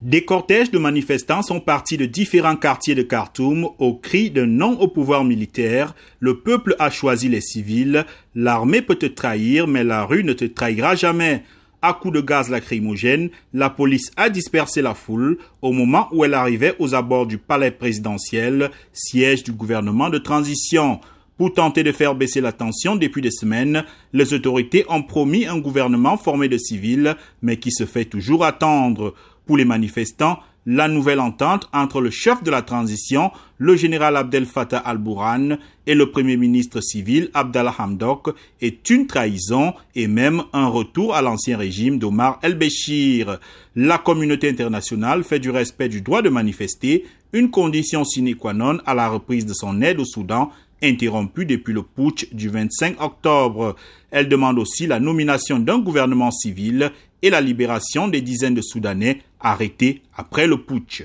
Des cortèges de manifestants sont partis de différents quartiers de Khartoum au cri de non au pouvoir militaire. Le peuple a choisi les civils. L'armée peut te trahir, mais la rue ne te trahira jamais. À coups de gaz lacrymogène, la police a dispersé la foule au moment où elle arrivait aux abords du palais présidentiel, siège du gouvernement de transition. Pour tenter de faire baisser la tension depuis des semaines, les autorités ont promis un gouvernement formé de civils, mais qui se fait toujours attendre. Pour les manifestants, la nouvelle entente entre le chef de la transition, le général Abdel Fattah al-Bourhan, et le premier ministre civil Abdallah Hamdok est une trahison et même un retour à l'ancien régime d'Omar el-Béchir. La communauté internationale fait du respect du droit de manifester une condition sine qua non à la reprise de son aide au Soudan interrompue depuis le putsch du 25 octobre. Elle demande aussi la nomination d'un gouvernement civil et la libération des dizaines de Soudanais arrêtés après le putsch.